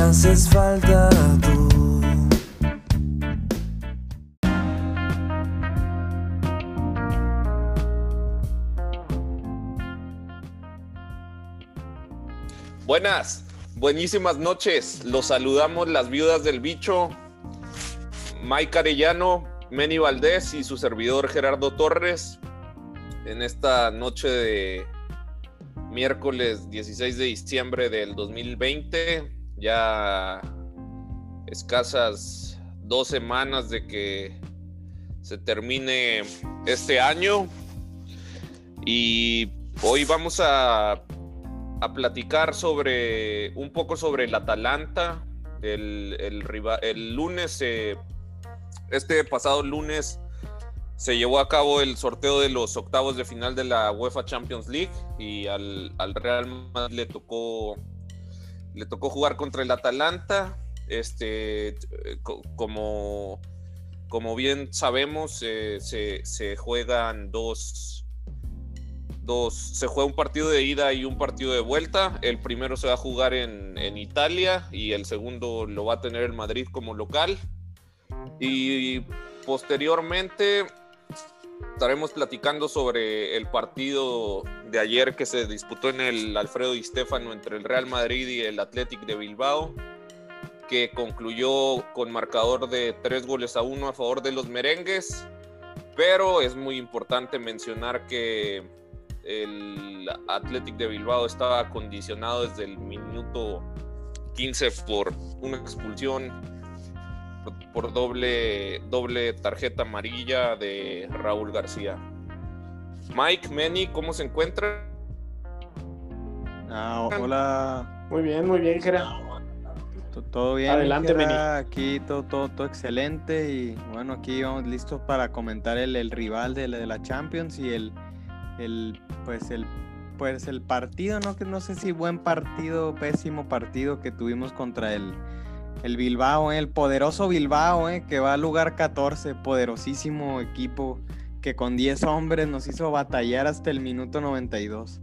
Haces falta tú. Buenas, buenísimas noches. Los saludamos las viudas del bicho, Mike Arellano, Meni Valdés y su servidor Gerardo Torres en esta noche de miércoles 16 de diciembre del 2020. Ya escasas dos semanas de que se termine este año y hoy vamos a a platicar sobre un poco sobre el Atalanta. El, el, lunes, este pasado lunes, se llevó a cabo el sorteo de los octavos de final de la UEFA Champions League y al, Real Madrid le tocó, le tocó jugar contra el Atalanta. Este, como, como bien sabemos, se, se juegan dos dos, se juega un partido de ida y un partido de vuelta. El primero se va a jugar en, Italia y el segundo lo va a tener el Madrid como local. Y posteriormente estaremos platicando sobre el partido de ayer que se disputó en el Alfredo Di Stefano entre el Real Madrid y el Athletic de Bilbao, que concluyó con marcador de tres goles a uno a favor de los merengues. Pero es muy importante mencionar que el Athletic de Bilbao estaba condicionado desde el minuto 15 por una expulsión por doble, doble tarjeta amarilla de Raúl García. Mike, Manny, ¿cómo se encuentra? Ah, hola. Muy bien, muy bien, Gerard. Todo bien. Adelante, Aquí todo, todo, todo excelente y bueno, aquí vamos listos para comentar el, rival de, de la Champions y el, el pues el pues el partido, no que no sé si buen partido, pésimo partido que tuvimos contra el, el Bilbao, eh, el poderoso Bilbao, eh, que va al lugar 14, poderosísimo equipo que con 10 hombres nos hizo batallar hasta el minuto 92.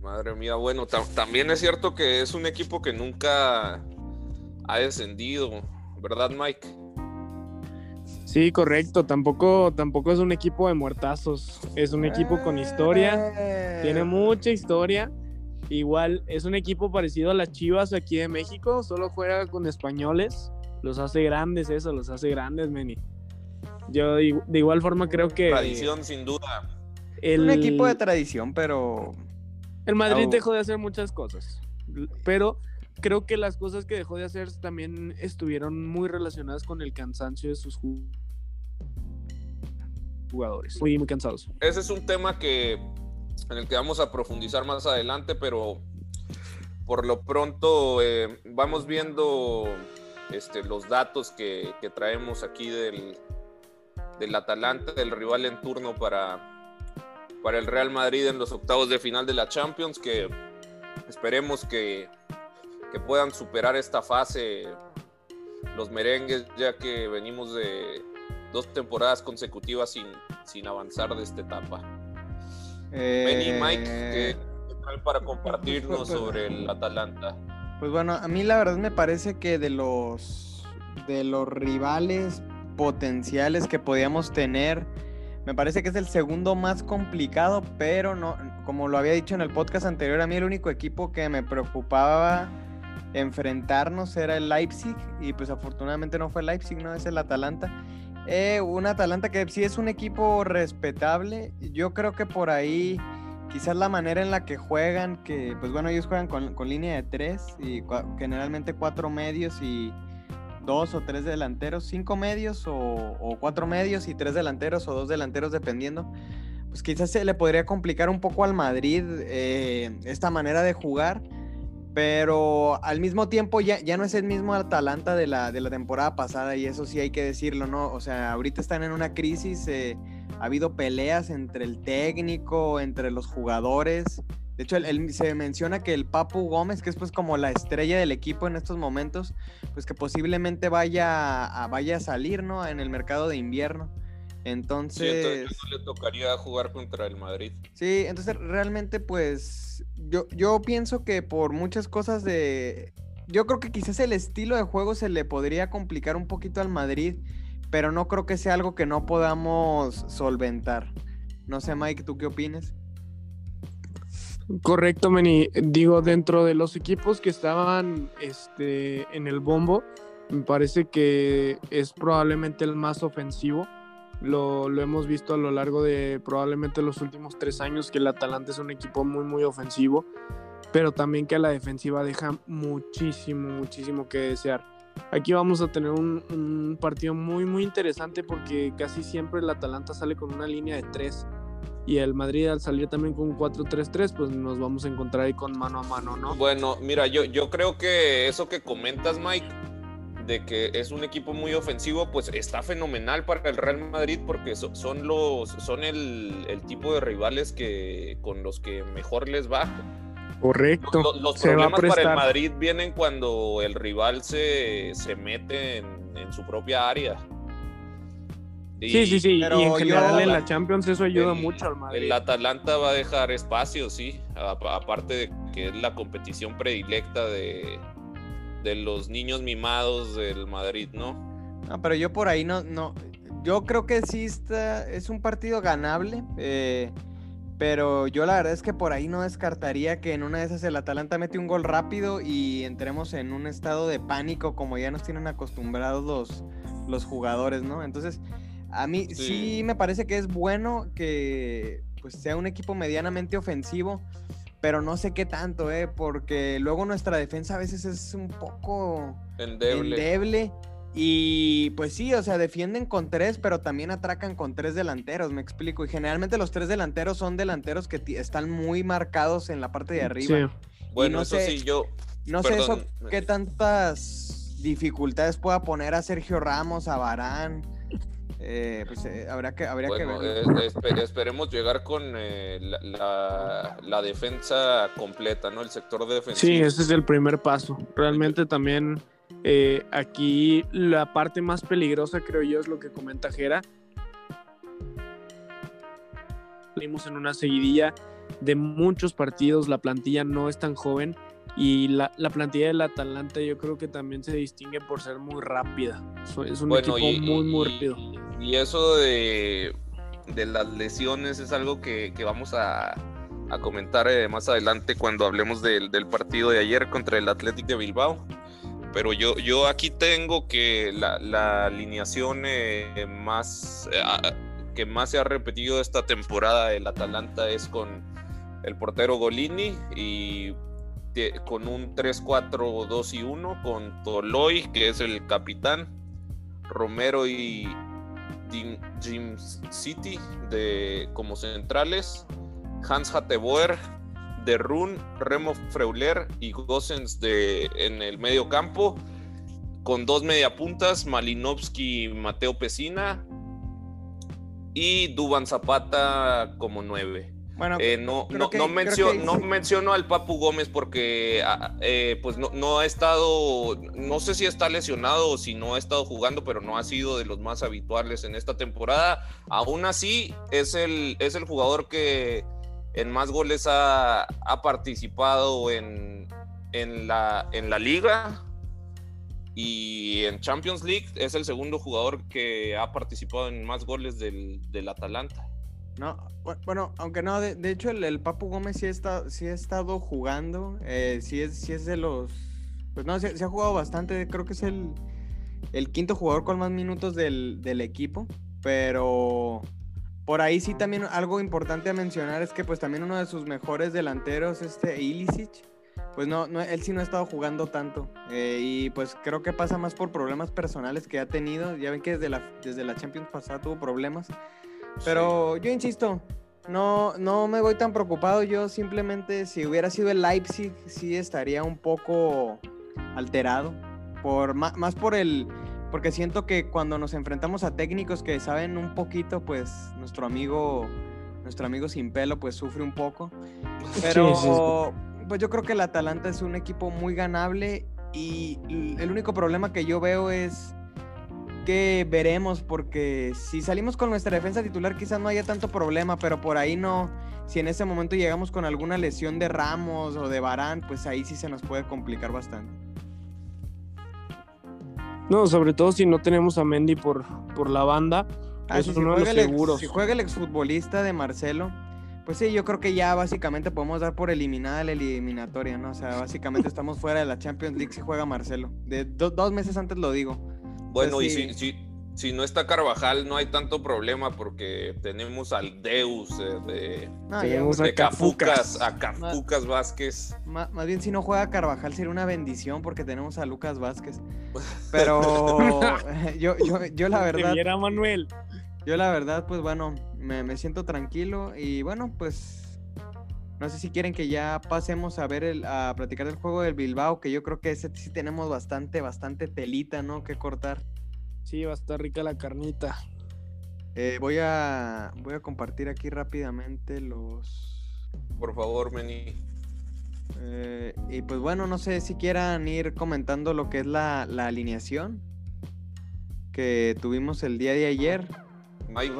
Madre mía, bueno, también es cierto que es un equipo que nunca ha descendido, ¿verdad, Mike? Sí, correcto. Tampoco, tampoco es un equipo de muertazos. Es un equipo con historia. Tiene eh. mucha historia. Igual es un equipo parecido a las Chivas aquí de México. Solo juega con españoles. Los hace grandes eso, los hace grandes, Meni. Yo de, igual forma creo que... Tradición, sin duda. Un equipo de tradición, pero... El Madrid dejó de hacer muchas cosas. Pero creo que las cosas que dejó de hacer también estuvieron muy relacionadas con el cansancio de sus jugadores jugadores. Muy, muy cansados. Ese es un tema que en el que vamos a profundizar más adelante, pero por lo pronto eh, vamos viendo este, los datos que, que traemos aquí del, del Atalanta, del rival en turno para, para el Real Madrid en los octavos de final de la Champions, que esperemos que, que puedan superar esta fase los merengues, ya que venimos de, dos temporadas consecutivas sin, sin avanzar de esta etapa. Eh... Mike, ¿qué, tal para compartirnos sobre el Atalanta? Pues bueno, a mí la verdad me parece que de los de los rivales potenciales que podíamos tener, me parece que es el segundo más complicado, pero no, como lo había dicho en el podcast anterior, a mí el único equipo que me preocupaba enfrentarnos era el Leipzig y pues afortunadamente no fue el Leipzig, no es el Atalanta. Eh, un Atalanta que sí es un equipo respetable. Yo creo que por ahí quizás la manera en la que juegan, que pues bueno, ellos juegan con, línea de tres y generalmente cuatro medios y dos o tres delanteros, cinco medios o, cuatro medios y tres delanteros o dos delanteros dependiendo. Pues quizás se le podría complicar un poco al Madrid eh, esta manera de jugar. Pero al mismo tiempo ya, ya no es el mismo Atalanta de la, de la temporada pasada y eso sí hay que decirlo, ¿no? O sea, ahorita están en una crisis, eh, ha habido peleas entre el técnico, entre los jugadores. De hecho, se menciona que el Papu Gómez, que es pues como la estrella del equipo en estos momentos, pues que posiblemente vaya a, vaya a salir, ¿no? En el mercado de invierno. Entonces... Sí, no le tocaría jugar contra el Madrid. Sí, entonces realmente pues yo, yo pienso que por muchas cosas de... Yo creo que quizás el estilo de juego se le podría complicar un poquito al Madrid, pero no creo que sea algo que no podamos solventar. No sé, Mike, ¿tú qué opinas? Correcto, Meni. Digo, dentro de los equipos que estaban este, en el bombo, me parece que es probablemente el más ofensivo lo, hemos visto a lo largo de probablemente los últimos tres años que el Atalanta es un equipo muy, muy ofensivo, pero también que a la defensiva deja muchísimo, muchísimo que desear. Aquí vamos a tener un, partido muy, muy interesante porque casi siempre el Atalanta sale con una línea de tres y el Madrid al salir también con un 4-3-3, pues nos vamos a encontrar ahí con mano a mano, ¿no? Bueno, mira, yo, yo creo que eso que comentas, Mike, de que es un equipo muy ofensivo, pues está fenomenal para el Real Madrid porque son los son el, tipo de rivales que con los que mejor les va. Correcto. Los, problemas para el Madrid vienen cuando el rival se, mete en, su propia área. sí, sí, sí. y en general en la Champions eso ayuda mucho al Madrid. El Atalanta va a dejar espacio, sí. aparte de que es la competición predilecta de, de los niños mimados del Madrid, ¿no? No, pero yo por ahí no, no, yo creo que sí está, es un partido ganable, eh, pero yo la verdad es que por ahí no descartaría que en una de esas el Atalanta mete un gol rápido y entremos en un estado de pánico como ya nos tienen acostumbrados los, los jugadores, ¿no? Entonces, a mí sí. sí me parece que es bueno que pues sea un equipo medianamente ofensivo pero no sé qué tanto, ¿eh? Porque luego nuestra defensa a veces es un poco endeble. Y pues sí, o sea, defienden con tres, pero también atracan con tres delanteros, me explico. Y generalmente los tres delanteros son delanteros que están muy marcados en la parte de arriba. Bueno, eso sí, yo. No sé eso, qué tantas dificultades pueda poner a Sergio Ramos, a Barán. Eh, pues eh, habrá que, habría que ver. esperemos llegar con eh, la, defensa completa, ¿no? El sector defensivo. Sí, ese es el primer paso. Realmente también aquí la parte más peligrosa, creo yo, es lo que comenta Jera. Salimos en una seguidilla de muchos partidos, la plantilla no es tan joven y la, plantilla del Atalanta yo creo que también se distingue por ser muy rápida. Es un equipo muy, muy rápido. Y eso de, las lesiones es algo que, vamos a, comentar eh, más adelante cuando hablemos del, partido de ayer contra el Athletic de Bilbao. Pero yo, yo aquí tengo que la, alineación eh, más, eh, que más se ha repetido esta temporada del Atalanta es con el portero Golini y con un 3-4-2 y 1 con Toloy, que es el capitán, Romero y Jim City de, como centrales, Hans Hatteboer de Run, Remo Freuler y Gossens de, en el medio campo, con dos mediapuntas, Malinowski y Mateo Pesina, y Duban Zapata como nueve. Bueno, eh, no, no, no, menciono, al Papu Gómez porque ah, eh, pues no, ha estado, no sé si está lesionado o si no ha estado jugando, pero no ha sido de los más habituales en esta temporada. Aún así, es el, es el jugador que en más goles ha, participado en, en, la, en la liga y en Champions League es el segundo jugador que ha participado en más goles del, del Atalanta. No, bueno, aunque no, de, hecho el, Papu Gómez sí, está, sí ha estado jugando, eh, sí, es, sí es de los... Pues no, se, ha jugado bastante, creo que es el, el quinto jugador con más minutos del, equipo, pero por ahí sí también algo importante a mencionar es que pues también uno de sus mejores delanteros, este Ilicic, pues no, no él sí no ha estado jugando tanto eh, y pues creo que pasa más por problemas personales que ha tenido, ya ven que desde la, desde la Champions pasada tuvo problemas pero yo insisto, No, no me voy tan preocupado. Yo simplemente, si hubiera sido el Leipzig, sí estaría un poco alterado. Por, ma- más por el. Porque siento que cuando nos enfrentamos a técnicos que saben un poquito, pues nuestro amigo. Nuestro amigo sin pelo, pues sufre un poco. Pero Sí, sí, pues yo creo que el Atalanta es un equipo muy ganable. Y el único problema que yo veo es que veremos, porque si salimos con nuestra defensa titular quizás no haya tanto problema, pero por ahí no. Si en ese momento llegamos con alguna lesión de Ramos o de Barán, pues ahí sí se nos puede complicar bastante. No, sobre todo si no tenemos a Mendy por, por la banda. Ah, Eso si los juega ex- seguros. si juega el exfutbolista de Marcelo, pues sí, yo creo que ya básicamente podemos dar por eliminada la eliminatoria, ¿no? O sea, básicamente estamos fuera de la Champions League si juega Marcelo. De do- dos meses antes lo digo. Bueno, y sí. si, si, si no está Carvajal, no hay tanto problema porque tenemos al Deus eh, de, No, Tenemos de a Cafucas. Cafucas, a Cafucas Vázquez. Ma- Más bien si no juega Carvajal sería una bendición porque tenemos a Lucas Vázquez. Pero yo, yo, yo la verdad, viera Manuel. yo la verdad, pues bueno, me, me siento tranquilo y bueno, pues no sé si quieren que ya pasemos a ver el, a platicar del juego del Bilbao, que yo creo que ese sí tenemos bastante, bastante telita, ¿no? Que cortar. Sí, va a estar rica la carnita. Eh, voy a voy a compartir aquí rápidamente los Por favor, Meni. Eh, y pues bueno, no sé si quieran ir comentando lo que es la, la alineación que tuvimos el día de ayer. Mike.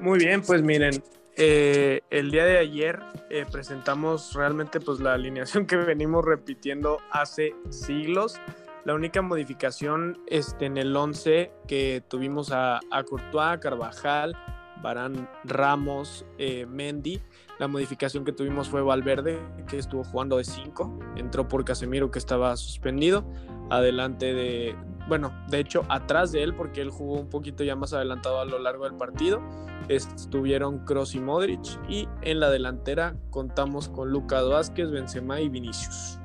Muy bien, pues miren, eh, el día de ayer eh, presentamos realmente pues la alineación que venimos repitiendo hace siglos. La única modificación este, en el 11 que tuvimos a, a Courtois, Carvajal, Barán, Ramos, eh, Mendy. La modificación que tuvimos fue Valverde, que estuvo jugando de 5. Entró por Casemiro, que estaba suspendido. Adelante de, bueno, de hecho, atrás de él, porque él jugó un poquito ya más adelantado a lo largo del partido. Estuvieron Kroos y Modric. Y en la delantera contamos con Lucas Vázquez, Benzema y Vinicius.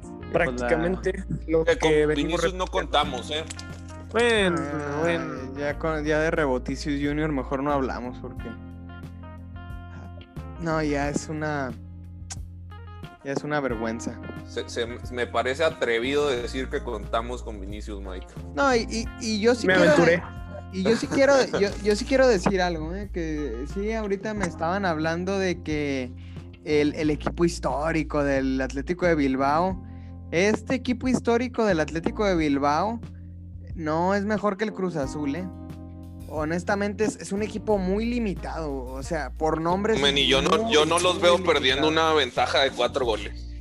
pues, la- Prácticamente lo Que con que venimos Vinicius no contamos, ¿eh? Bueno, Ah, bueno. Ya, con, ya de Reboticius Junior mejor no hablamos porque... No, ya es una... Ya es una vergüenza. Se- se- me parece atrevido decir que contamos con Vinicius, Mike. No, y, y- y yo sí Me quiero... aventuré. Y yo sí quiero, yo, yo sí quiero decir algo, ¿eh? que sí, ahorita me estaban hablando de que el, el equipo histórico del Atlético de Bilbao, este equipo histórico del Atlético de Bilbao no es mejor que el Cruz Azul, ¿eh? Honestamente es, es un equipo muy limitado, o sea, por nombres. Meni, yo no, yo no los veo perdiendo una ventaja de cuatro goles.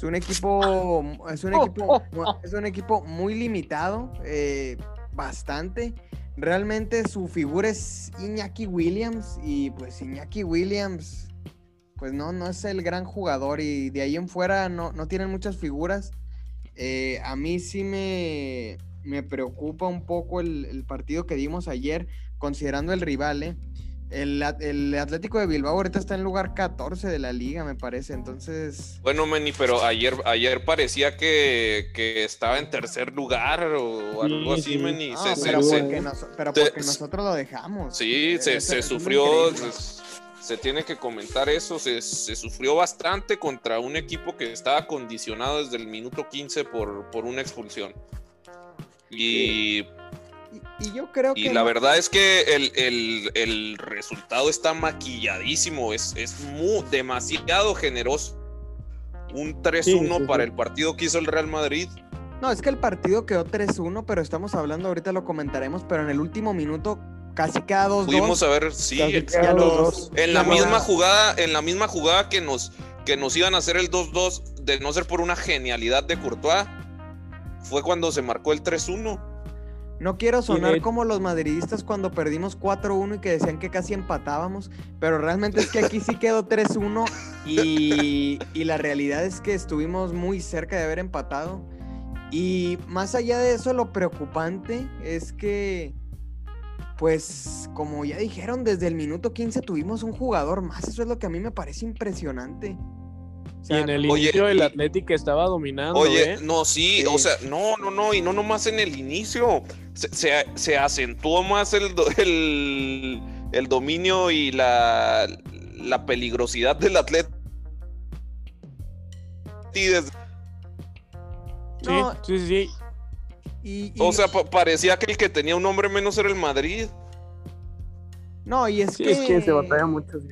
Es un equipo, es un equipo, es un equipo muy limitado, eh, bastante. Realmente su figura es Iñaki Williams y pues Iñaki Williams, pues no, no es el gran jugador y de ahí en fuera no, no tienen muchas figuras. Eh, a mí sí me, me preocupa un poco el, el partido que dimos ayer, considerando el rival, ¿eh? El, At- el Atlético de Bilbao ahorita está en lugar 14 de la liga, me parece. Entonces, Bueno, Meni, pero ayer, ayer parecía que, que estaba en tercer lugar o algo Sí, así, sí. Meni. No, Se- se- pero, se- porque, nos- pero se- porque nosotros lo dejamos. Sí, Eh, se, sufrió, increíble. se, se tiene que comentar eso, se, se sufrió bastante contra un equipo que estaba condicionado desde el minuto 15 por, por una expulsión. Y, Y, y yo creo y que. la no- verdad es que el, el- el resultado está maquilladísimo, es, es muy, demasiado generoso. Un 3-1 Sí, sí, para sí. el partido que hizo el Real Madrid. No, es que el partido quedó 3-1, pero estamos hablando, ahorita lo comentaremos, pero en el último minuto casi queda 2-2. Pudimos haber, sí, exacto. dos. En la misma jugada, en la misma jugada que nos, que nos iban a hacer el 2-2, de no ser por una genialidad de Courtois, fue cuando se marcó el 3-1. No quiero sonar de- como los madridistas cuando perdimos 4-1 y que decían que casi empatábamos, pero realmente es que aquí sí quedó 3-1 y, y la realidad es que estuvimos muy cerca de haber empatado. Y más allá de eso, lo preocupante es que, pues, como ya dijeron, desde el minuto 15 tuvimos un jugador más. Eso es lo que a mí me parece impresionante. O Y sea, en el Oye, inicio el Atlético estaba dominando, Oye, ¿eh? no, sí, Sí. o sea, no, no, no, y no nomás en el inicio. Se, se- se acentuó más el, el, el dominio y la, la peligrosidad del desde- Sí, No, sí, sí, y- y- o sea, pa- parecía que el que tenía un nombre menos era el Madrid. no, y es Sí, que... es que se batalla mucho. sí.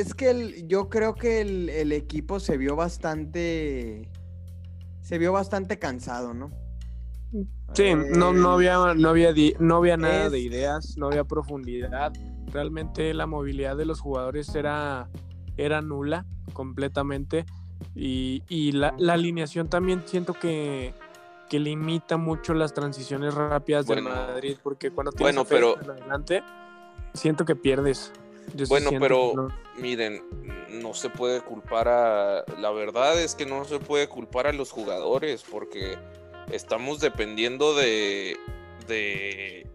Es que el- yo creo que el, el equipo se vio bastante. Se vio bastante cansado, ¿no? Sí, no, no Eh, había, no había, di- no había nada es- de ideas, no había profundidad. Realmente la movilidad de los jugadores era, era nula completamente. Y, y la, la alineación también siento que, que limita mucho las transiciones rápidas Bueno. Madrid, porque cuando tienes Bueno, pero- adelante, siento que pierdes. Yo Bueno, pero no. miren, no se puede culpar a... La verdad es que no se puede culpar a los jugadores porque estamos dependiendo de, de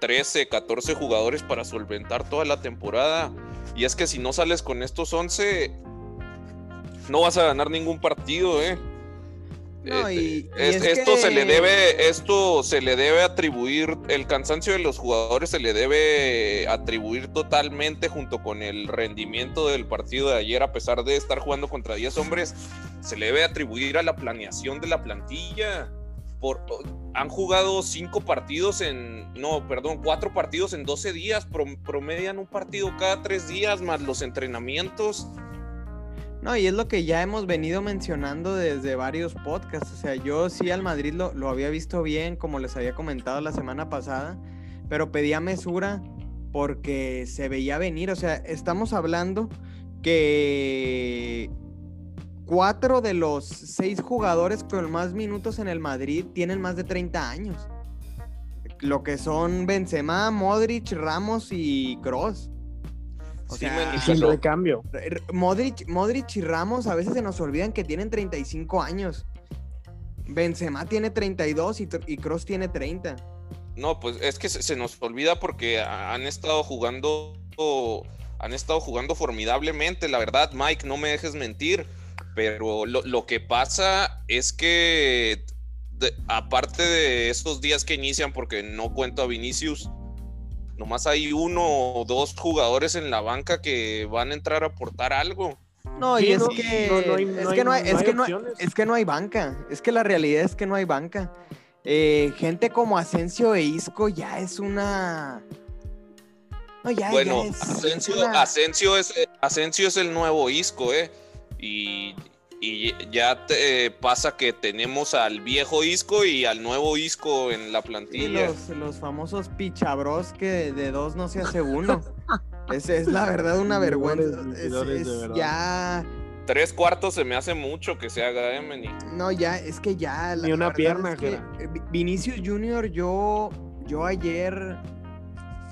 13, 14 jugadores para solventar toda la temporada. Y es que si no sales con estos 11, no vas a ganar ningún partido, ¿eh? No, Eh, y- y es- es esto se le debe, esto se le debe atribuir, el cansancio de los jugadores se le debe atribuir totalmente junto con el rendimiento del partido de ayer, a pesar de estar jugando contra 10 hombres, se le debe atribuir a la planeación de la plantilla. Por, han jugado cinco partidos en, no, perdón, cuatro partidos en 12 días, prom- promedian un partido cada tres días, más los entrenamientos. No, y es lo que ya hemos venido mencionando desde varios podcasts. O sea, yo sí al Madrid lo, lo había visto bien, como les había comentado la semana pasada, pero pedía mesura porque se veía venir. O sea, estamos hablando que cuatro de los seis jugadores con más minutos en el Madrid tienen más de 30 años. Lo que son Benzema, Modric, Ramos y Kroos. O Sí, sea, Sin recambio. R- Modric, Modric y Ramos a veces se nos olvidan que tienen 35 años. Benzema tiene 32 y, y Kroos tiene 30. No, pues es que se, se nos olvida porque ha- han estado jugando, han estado jugando formidablemente, la verdad, Mike, no me dejes mentir, pero lo, lo que pasa es que de- aparte de estos días que inician, porque no cuento a Vinicius, nomás hay uno o dos jugadores en la banca que van a entrar a aportar algo. No, Sí, y es no, que no, no hay- es que no hay, no es hay que no hay- opciones. es que no hay banca. Es que la realidad es que no hay banca. Eh, gente como Asensio e Isco ya es una. No, ya, ya Bueno, es- es Asensio, una- Asensio es, Asensio es el nuevo Isco, ¿eh? Y, y ya te, eh, pasa que tenemos al viejo Isco y al nuevo Isco en la plantilla. los, los famosos pichabros que de, dos no se hace uno. es, es la verdad una vergüenza. Es- vividores de es verdad. ya. Tres cuartos se me hace mucho que se haga, ¿eh, Meni? No, ya, es que ya. Ni una pierna, es que, eh, Vi- Vinicius Junior, yo, yo ayer.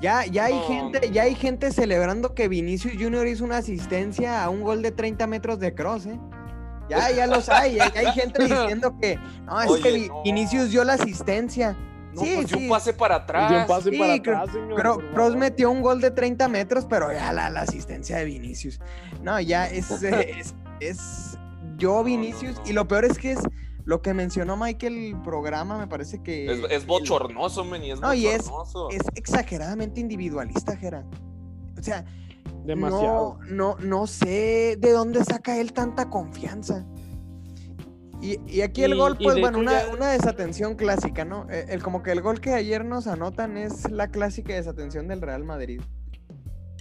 Ya, ya hay No. gente, ya hay gente celebrando que Vinicius Junior hizo una asistencia a un gol de 30 metros de cross, ¿eh? Ya, ya los hay, ya, ya hay gente diciendo que no, es Oye, que no. Vinicius dio la asistencia. No, sí, pues sí. un pase para atrás. Un pase sí, para atrás, señor, Cro- por Kroos favor. metió un gol de 30 metros, pero ya la, la asistencia de Vinicius. No, ya es, eh, es, es yo no, Vinicius. no. Y lo peor es que es lo que mencionó Michael el programa, me parece que. Es, es el- bochornoso, Meni, es No, y es-. Es exageradamente individualista, Jera. O sea, Demasiado. no, no, no sé de dónde saca él tanta confianza. Y, y aquí el Y- gol, pues bueno, una, ya- una desatención clásica, ¿no? Eh, El, como que el gol que ayer nos anotan es la clásica desatención del Real Madrid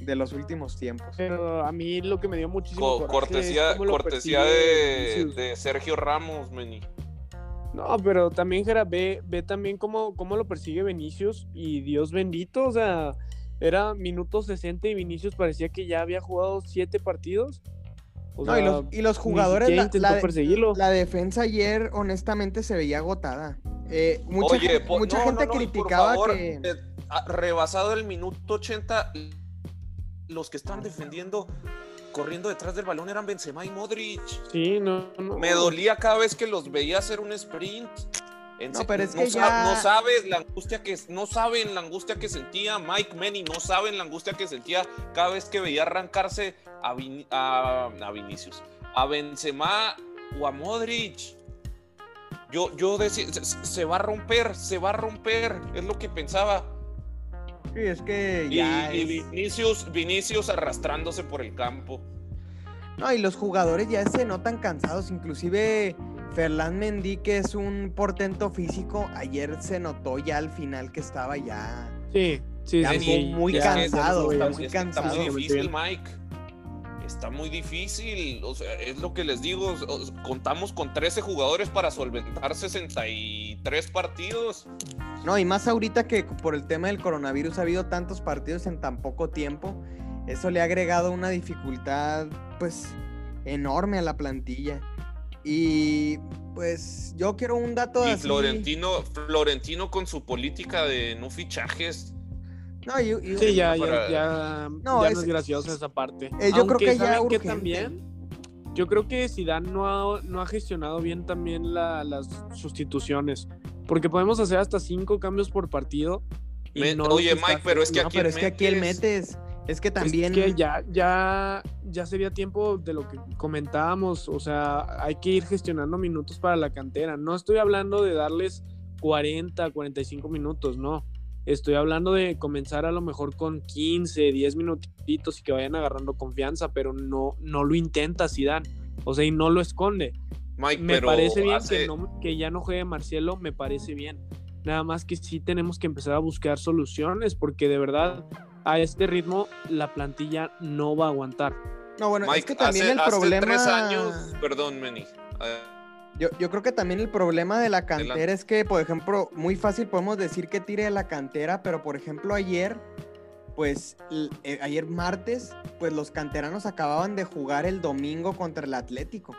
de los últimos tiempos. Pero a mí lo que me dio muchísimo Co- cortesía cortesía de Sergio Ramos, Meni. No, pero también, Jera, ve, ve también cómo, cómo lo persigue Vinicius y Dios bendito, o sea, era minuto 60 y Vinicius parecía que ya había jugado siete partidos. O No, y, los, y los jugadores, la, la de- perseguirlo. la defensa ayer honestamente se veía agotada. Eh, mucha Oye, gente, po- mucha no, gente no, criticaba favor, que... eh, rebasado el minuto 80, los que estaban defendiendo, corriendo detrás del balón eran Benzema y Modric. Sí, no, no. Me dolía cada vez que los veía hacer un sprint. En No, se- pero es no que sa- ya- no sabes la angustia que no saben la angustia que sentía Mike Manny, no saben la angustia que sentía cada vez que veía arrancarse a, Vin- a, a Vinicius, a Benzema o a Modric. Yo, yo decía, se, se va a romper, se va a romper, es lo que pensaba. Sí, es que Y, ya y es- Vinicius, Vinicius arrastrándose por el campo. No, y los jugadores ya se notan cansados, inclusive Ferland Mendy, que es un portento físico, ayer se notó ya al final que estaba ya... Sí, sí, Ya sí, muy ya- cansado, está muy Es que está cansado. muy difícil. Mike. Está muy difícil. O sea, es lo que les digo. Contamos con 13 jugadores para solventar 63 partidos. No, y más ahorita que por el tema del coronavirus ha habido tantos partidos en tan poco tiempo, eso le ha agregado una dificultad pues enorme a la plantilla. Y pues yo quiero un dato Y así. Florentino, Florentino con su política de no fichajes. No, y- y- Sí, ya, ya, para- ya, No, ya es- no es graciosa esa parte. Eh, yo creo Aunque, que ya ¿saben qué urgente. también? Yo creo que Zidane no ha, no ha gestionado bien también la- las sustituciones. Porque podemos hacer hasta cinco cambios por partido. Me- no oye, Mike, pero es que no, aquí pero es que aquí el metes- metes. Es que también. Es que ya, ya, ya sería tiempo de lo que comentábamos, o sea, hay que ir gestionando minutos para la cantera. No estoy hablando de darles 40, 45 minutos, no. Estoy hablando de comenzar a lo mejor con 15, 10 minutitos y que vayan agarrando confianza, pero no, no lo intenta Zidane. O sea, y no lo esconde. Mike, Me pero parece bien hace- que, no- que ya no juegue Marcelo, me parece bien. Nada más que sí tenemos que empezar a buscar soluciones, porque de verdad a este ritmo la plantilla no va a aguantar. No, bueno, es que también hace, el hace problema. tres años, perdón, Meni. Yo, yo creo que también el problema de la cantera Adelante. es que, por ejemplo, muy fácil podemos decir que tire de la cantera, pero por ejemplo ayer, pues eh, ayer martes, pues los canteranos acababan de jugar el domingo contra el Atlético.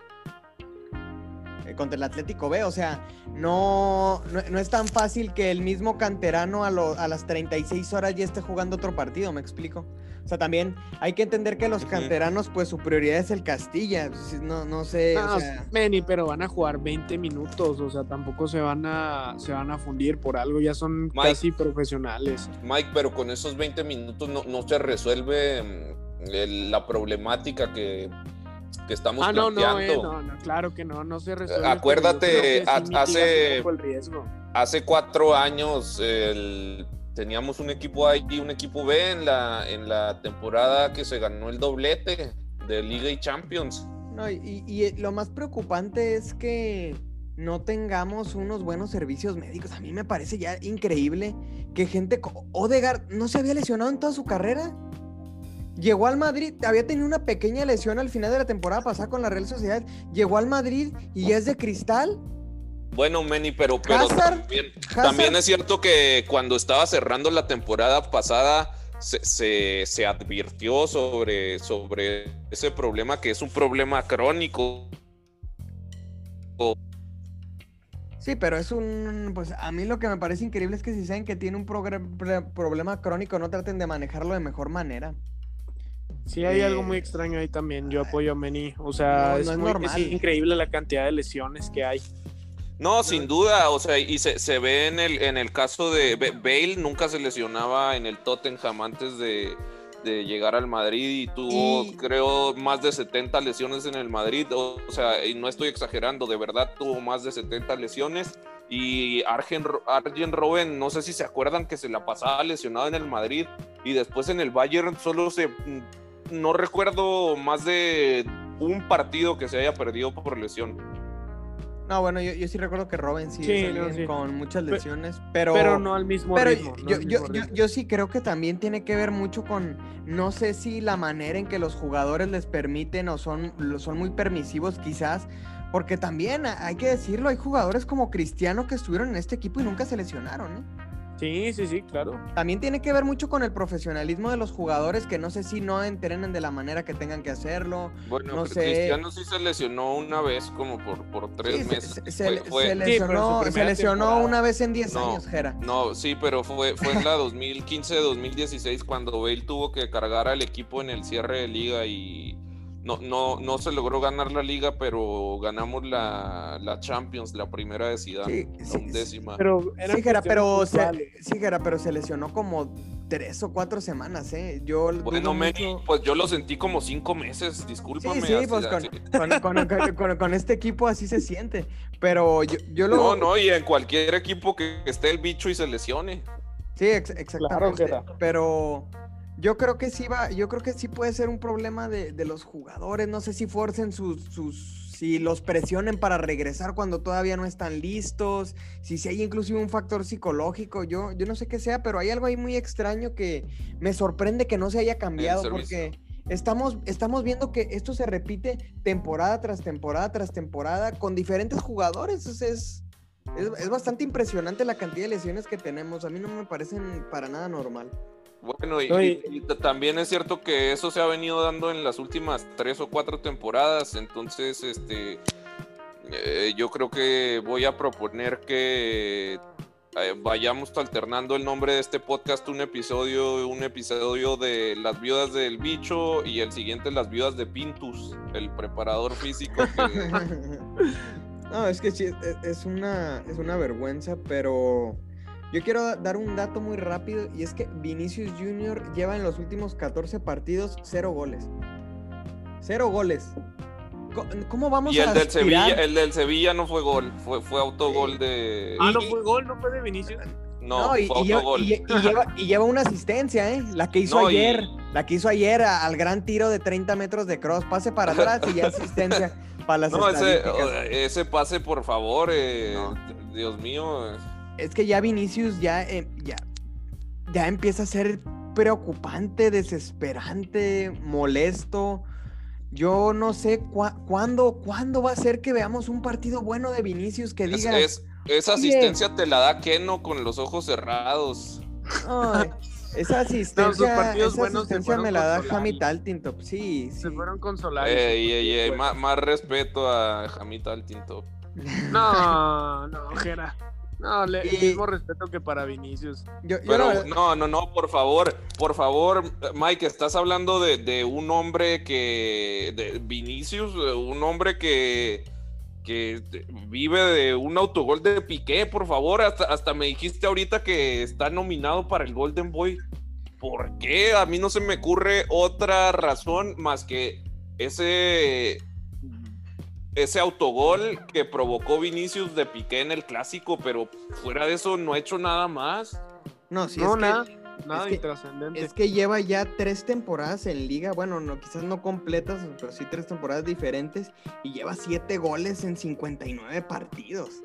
Eh, contra el Atlético B, o sea, no, no, no es tan fácil que el mismo canterano a, lo- a las 36 horas ya esté jugando otro partido, ¿me explico? O sea, también hay que entender que los canteranos, pues su prioridad es el Castilla, pues, no, no sé, No, o sea... Meni, pero van a jugar 20 minutos, o sea, tampoco se van a, se van a fundir por algo, ya son Mike. casi profesionales. Mike, pero con esos 20 minutos no, no se resuelve mm, el- la problemática que, que estamos Ah, no, no, eh, no, no, claro que no, no se resuelve. Acuérdate, sí hace- el. Hace cuatro años el- teníamos un equipo A y un equipo B en la, en la temporada que se ganó el doblete de Liga y Champions. No, y, y- y lo más preocupante es que no tengamos unos buenos servicios médicos. A mí me parece ya increíble que gente... co- Odegaard no se había lesionado en toda su carrera. Llegó al Madrid, había tenido una pequeña lesión al final de la temporada pasada con la Real Sociedad. Llegó al Madrid y es de cristal. Bueno, Meni, pero, pero Hazard, también, Hazard- también es cierto que cuando estaba cerrando la temporada pasada se, se- se advirtió sobre, sobre ese problema que es un problema crónico. Sí, pero es un... Pues a mí lo que me parece increíble es que si saben que tiene un problema crónico, no traten de manejarlo de mejor manera. Sí, hay algo Eh, muy extraño ahí también. Yo apoyo a Meni. O sea, No, es, no es muy- normal. es increíble la cantidad de lesiones que hay. No, sin duda, o sea, y se, se ve en el, en el caso de Ba- Bale, nunca se lesionaba en el Tottenham antes de, de llegar al Madrid y tuvo, Y- creo, más de 70 lesiones en el Madrid, o, o sea, y no estoy exagerando, de verdad tuvo más de 70 lesiones. Y Arjen, Ro- Arjen Robben, no sé si se acuerdan que se la pasaba lesionado en el Madrid y después en el Bayern solo se... No recuerdo más de un partido que se haya perdido por lesión. No, bueno, yo, yo sí recuerdo que Robin sí, Sí, es no, alguien sí. con muchas lesiones, pero... Pero no al mismo pero ritmo. no yo, al yo, mismo yo, ritmo. yo sí creo que también tiene que ver mucho con, no sé si la manera en que los jugadores les permiten o son, son muy permisivos quizás, porque también hay que decirlo, hay jugadores como Cristiano que estuvieron en este equipo y nunca se lesionaron, ¿eh? Sí, sí, sí, claro. También tiene que ver mucho con el profesionalismo de los jugadores que no sé si no entrenan de la manera que tengan que hacerlo. Bueno, No Cri- sé. Cristiano sí se lesionó una vez como por, por tres Sí, meses. se, se- fue- lesionó, se lesionó una vez en 10 No. años, Jera. No, sí, pero fue, fue en la 2015-2016 cuando Bale tuvo que cargar al equipo en el cierre de liga y no, no, no se logró ganar la liga, pero ganamos la, la Champions, la primera de Zidane, Sí, sí, undécima. Pero Sí, Jera, pero se, sí, Jera, pero se lesionó como tres o cuatro semanas, ¿eh? Yo Bueno, mucho- pues yo lo sentí como cinco meses, Sí, discúlpame. sí, así- pues con, con, con- con- con- con este equipo así se siente. Pero yo, yo lo. No, no, y en cualquier equipo que esté el bicho y se lesione. Sí, ex- exactamente. Jera. pero yo creo que sí va, yo creo que sí puede ser un problema de, de los jugadores. No sé si forcen sus, sus, si los presionen para regresar cuando todavía no están listos, si, si hay inclusive un factor psicológico. Yo, yo no sé qué sea, pero hay algo ahí muy extraño que me sorprende que no se haya cambiado porque estamos, estamos viendo que esto se repite temporada tras temporada tras temporada con diferentes jugadores. O sea, es, es, es bastante impresionante la cantidad de lesiones que tenemos. A mí no me parecen para nada normal. Bueno, y, No, y- y- y t- también es cierto que eso se ha venido dando en las últimas tres o cuatro temporadas, entonces este eh, yo creo que voy a proponer que eh, vayamos alternando el nombre de este podcast un episodio, un episodio de las viudas del bicho y el siguiente las viudas de Pintus, el preparador físico que no, es que sí, es una, es una vergüenza, pero yo quiero da- dar un dato muy rápido y es que Vinicius Jr. lleva en los últimos 14 partidos cero goles. Cero goles. Co- ¿Cómo vamos y a el del aspirar? Sevilla, el del Sevilla no fue gol, fue fue autogol de Ah, no fue gol, no fue de Vinicius. no, No, y, fue y lleva, autogol. y- y lleva- y lleva una asistencia, ¿eh? La que hizo No, y- ayer. La que hizo ayer a- al gran tiro de 30 metros de cross. Pase para atrás y ya asistencia para las No, ese, pase, por favor, eh, No. Dios mío. Es que ya Vinicius ya, eh, ya, ya empieza a ser preocupante, desesperante, molesto. Yo no sé cua- cuándo, cuándo va a ser que veamos un partido bueno de Vinicius que diga. es- esa asistencia te la da Keno con los ojos cerrados. "Ay, esa asistencia, partidos esa buenos asistencia me la da. Jamie Taltintop. Sí, sí. Se fueron con Solari. Ey, ey, ey, Pues, más, más respeto a Jamita Altinto. No, no, Jera. No, le, el mismo respeto que para Vinicius. Yo, yo la Pero no, no, no, por favor, por favor, Mike, estás hablando de, de un hombre que, de Vinicius, un hombre que, que vive de un autogol de Piqué, por favor, hasta, hasta me dijiste ahorita que está nominado para el Golden Boy. ¿Por qué? A mí no se me ocurre otra razón más que ese ese autogol que provocó Vinicius de Piqué en el clásico, pero fuera de eso no ha hecho nada más. no, sí, no, es nada, que, nada es que- intrascendente. es que lleva ya tres temporadas en liga. Bueno, no, quizás no completas, pero sí tres temporadas diferentes. Y lleva siete goles en 59 partidos.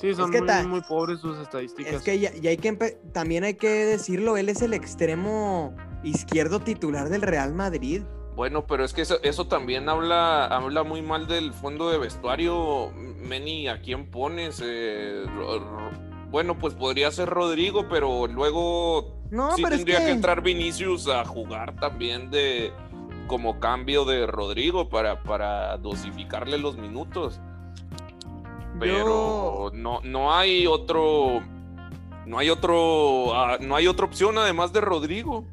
Sí, son que muy, pobres sus estadísticas. Es que ya, ya hay que empe- también hay que decirlo, él es el extremo izquierdo titular del Real Madrid. Bueno, pero es que eso, eso también habla, habla muy mal del fondo de vestuario. Meni, ¿a quién pones? Eh, bueno, pues podría ser Rodrigo, pero luego No, sí pero es tendría que... que, entrar Vinicius a jugar también de como cambio de Rodrigo para, para dosificarle los minutos. Pero no, no hay otro. No hay otro. ah, no hay otra opción además de Rodrigo.